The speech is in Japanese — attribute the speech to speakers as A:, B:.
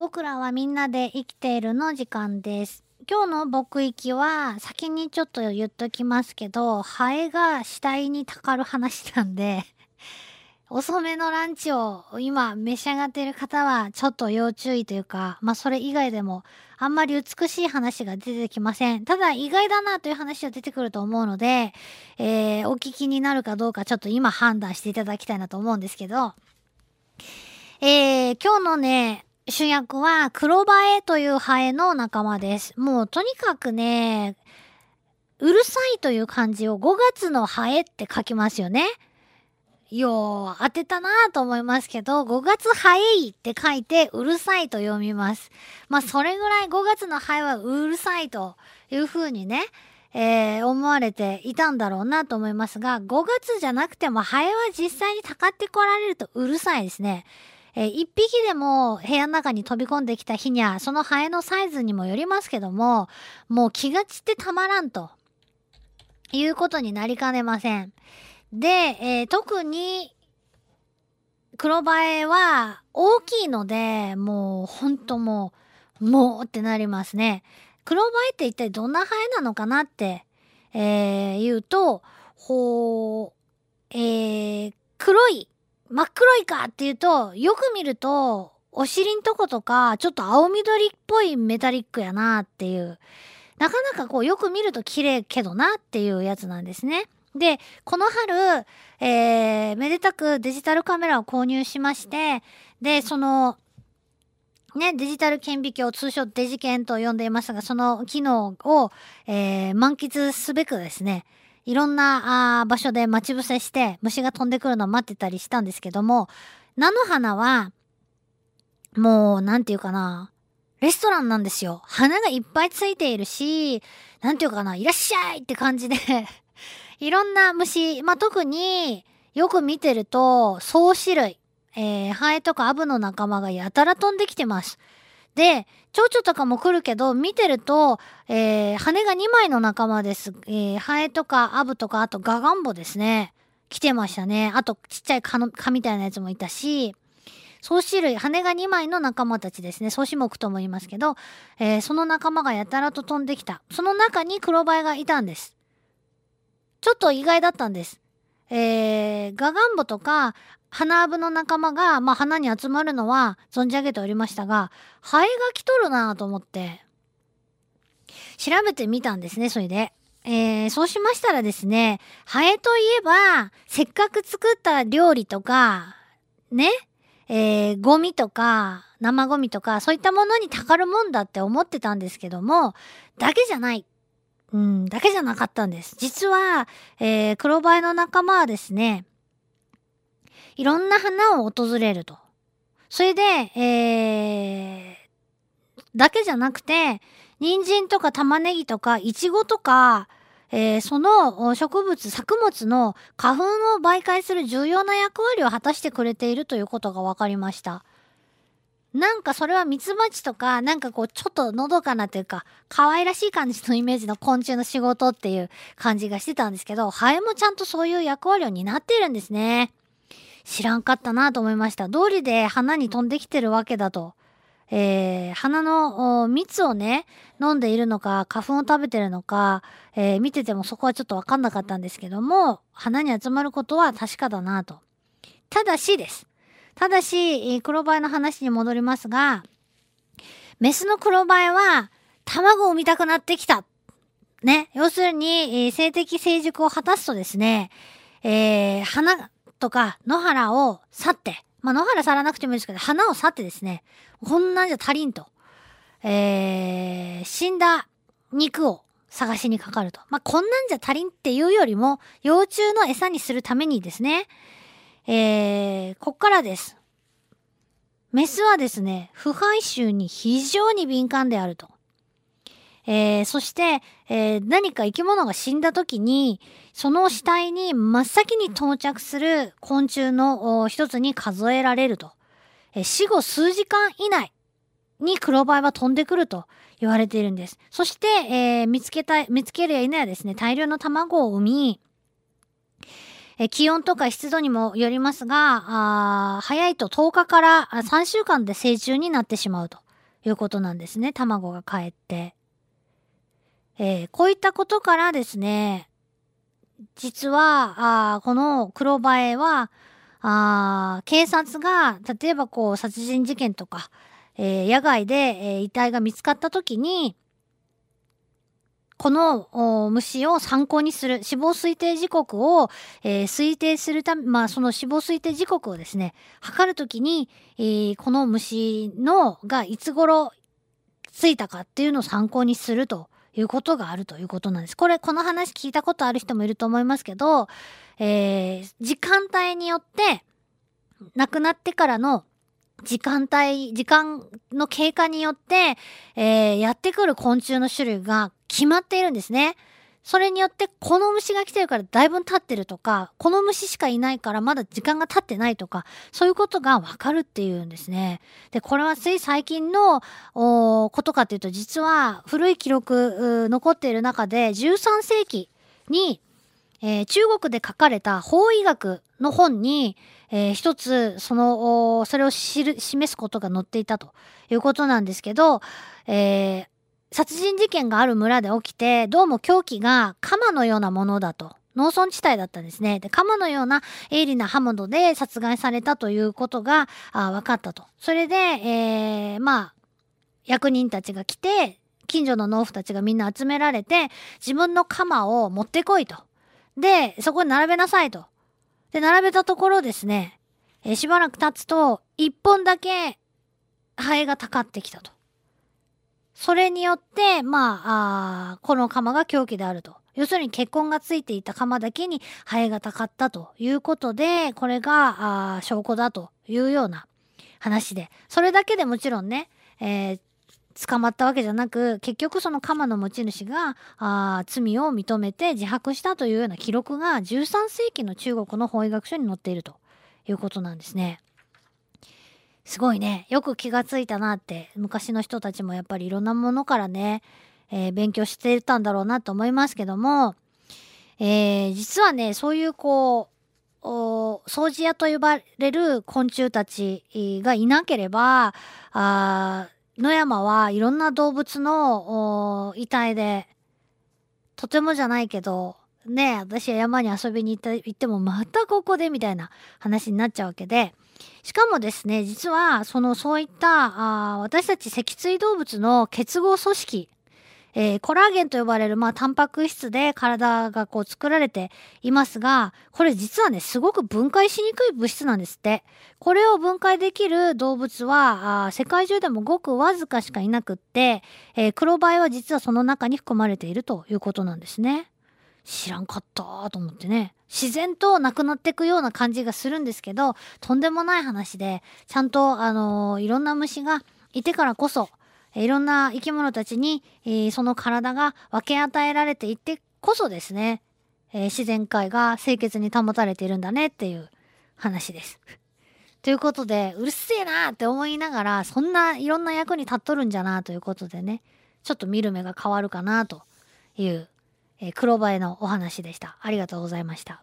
A: 僕らはみんなで生きているの時間です。今日の僕行きは先にちょっと言っときますけど、ハエが死体にたかる話なんで、遅めのランチを今召し上がっている方はちょっと要注意というか、まあそれ以外でもあんまり美しい話が出てきません。ただ意外だなという話は出てくると思うので、えー、お聞きになるかどうかちょっと今判断していただきたいなと思うんですけど、えー、今日のね、主役は黒バエというハエの仲間です。もうとにかくね、うるさいという漢字を5月のハエって書きますよね。よう当てたなぁと思いますけど、5月ハエイって書いてうるさいと読みます。まあそれぐらい5月のハエはうるさいというふうにね、えー、思われていたんだろうなと思いますが、5月じゃなくてもハエは実際にたかってこられるとうるさいですね。えー、一匹でも部屋の中に飛び込んできた日には、そのハエのサイズにもよりますけども、もう気が散ってたまらんと、いうことになりかねません。で、えー、特に、黒バエは大きいので、もうほんともう、もうってなりますね。黒バエって一体どんなハエなのかなって、えー、言うと、ほう、えー、黒い、真っ黒いかっていうと、よく見ると、お尻んとことか、ちょっと青緑っぽいメタリックやなっていう、なかなかこうよく見ると綺麗けどなっていうやつなんですね。で、この春、えー、めでたくデジタルカメラを購入しまして、で、その、ね、デジタル顕微鏡、通称デジケンと呼んでいましたが、その機能を、えー、満喫すべくですね、いろんなあ場所で待ち伏せして虫が飛んでくるのを待ってたりしたんですけども、菜の花は、もう、なんていうかな、レストランなんですよ。花がいっぱいついているし、なんていうかな、いらっしゃいって感じで いろんな虫、まあ、特によく見てると、草子類、えー、ハエとかアブの仲間がやたら飛んできてます。で、蝶々とかも来るけど、見てると、えー、羽が2枚の仲間です。えー、ハエとかアブとか、あとガガンボですね。来てましたね。あと、ちっちゃい蚊の、蚊みたいなやつもいたし、草子類、羽が2枚の仲間たちですね。草子目とも言いますけど、えー、その仲間がやたらと飛んできた。その中に黒バエがいたんです。ちょっと意外だったんです。えー、ガガンボとか、花アブの仲間が、まあ、花に集まるのは存じ上げておりましたが、ハエが来とるなと思って、調べてみたんですね、それで。えー、そうしましたらですね、ハエといえば、せっかく作った料理とか、ね、えー、ゴミとか、生ゴミとか、そういったものにたかるもんだって思ってたんですけども、だけじゃない。うん、だけじゃなかったんです。実は、えー、黒バエの仲間はですね、いろんな花を訪れると。それで、えー、だけじゃなくて、人参とか玉ねぎとか、イチゴとか、えー、その植物、作物の花粉を媒介する重要な役割を果たしてくれているということが分かりました。なんかそれはミツバチとか、なんかこうちょっとのどかなというか、可愛らしい感じのイメージの昆虫の仕事っていう感じがしてたんですけど、ハエもちゃんとそういう役割を担っているんですね。知らんかったなと思いました。通りで花に飛んできてるわけだと。えー、花の蜜をね、飲んでいるのか、花粉を食べてるのか、えー、見ててもそこはちょっとわかんなかったんですけども、花に集まることは確かだなと。ただしです。ただし、黒バエの話に戻りますが、メスの黒バエは、卵を産みたくなってきた。ね。要するに、えー、性的成熟を果たすとですね、えー、花とか野原を去って、まあ、野原去らなくてもいいですけど、花を去ってですね、こんなんじゃ足りんと。えー、死んだ肉を探しにかかると。まあ、こんなんじゃ足りんっていうよりも、幼虫の餌にするためにですね、えー、こっからです。メスはですね、腐敗臭に非常に敏感であると。えー、そして、えー、何か生き物が死んだ時に、その死体に真っ先に到着する昆虫の一つに数えられると。えー、死後数時間以内に黒バエは飛んでくると言われているんです。そして、え、見つけた、見つけるや否やですね、大量の卵を産み、え気温とか湿度にもよりますが、あ早いと10日から3週間で成虫になってしまうと。いうことなんですね。卵がかえって。えー、こういったことからですね、実は、あこの黒バエは、あ警察が、例えばこう、殺人事件とか、えー、野外で、えー、遺体が見つかった時に、この虫を参考にする死亡推定時刻を、えー、推定するため、まあその死亡推定時刻をですね、測るときに、えー、この虫のがいつ頃ついたかっていうのを参考にするということがあるということなんです。これ、この話聞いたことある人もいると思いますけど、えー、時間帯によって、亡くなってからの時間帯、時間の経過によって、えー、やってくる昆虫の種類が決まっているんですね。それによって、この虫が来てるからだいぶ経ってるとか、この虫しかいないからまだ時間が経ってないとか、そういうことがわかるっていうんですね。で、これはつい最近のことかというと、実は古い記録残っている中で、13世紀に、えー、中国で書かれた法医学の本に、えー、一つ、その、それを示すことが載っていたということなんですけど、えー、殺人事件がある村で起きて、どうも凶器が鎌のようなものだと。農村地帯だったんですね。で、鎌のような鋭利な刃物で殺害されたということが分かったと。それで、えー、まあ、役人たちが来て、近所の農夫たちがみんな集められて、自分の鎌を持ってこいと。で、そこに並べなさいと。で、並べたところですね、え、しばらく経つと、一本だけ、ハエがたかってきたと。それによって、まあ、あこの釜が凶器であると。要するに血痕がついていた釜だけにハエがたかったということで、これがあ証拠だというような話で、それだけでもちろんね、えー、捕まったわけじゃなく、結局その鎌の持ち主があ罪を認めて自白したというような記録が13世紀の中国の法医学書に載っているということなんですね。すごいね。よく気がついたなって、昔の人たちもやっぱりいろんなものからね、えー、勉強してたんだろうなと思いますけども、えー、実はね、そういうこう、掃除屋と呼ばれる昆虫たちがいなければ、あ野山はいろんな動物の遺体で、とてもじゃないけど、ね私は山に遊びに行った行ってもまたここでみたいな話になっちゃうわけで、しかもですね、実は、その、そういった、あ私たち脊椎動物の結合組織、えー、コラーゲンと呼ばれる、まあ、タンパク質で体がこう作られていますが、これ実はね、すごく分解しにくい物質なんですって。これを分解できる動物は、あ世界中でもごくわずかしかいなくって、えー、黒バエは実はその中に含まれているということなんですね。知らんかったと思ってね。自然となくなっていくような感じがするんですけど、とんでもない話で、ちゃんと、あのー、いろんな虫がいてからこそ、いろんな生き物たちに、えー、その体が分け与えられていってこそですね、えー、自然界が清潔に保たれているんだねっていう話です。ということで、うるせえなって思いながら、そんないろんな役に立っとるんじゃなということでね、ちょっと見る目が変わるかなというえー、黒バエのお話でした。ありがとうございました。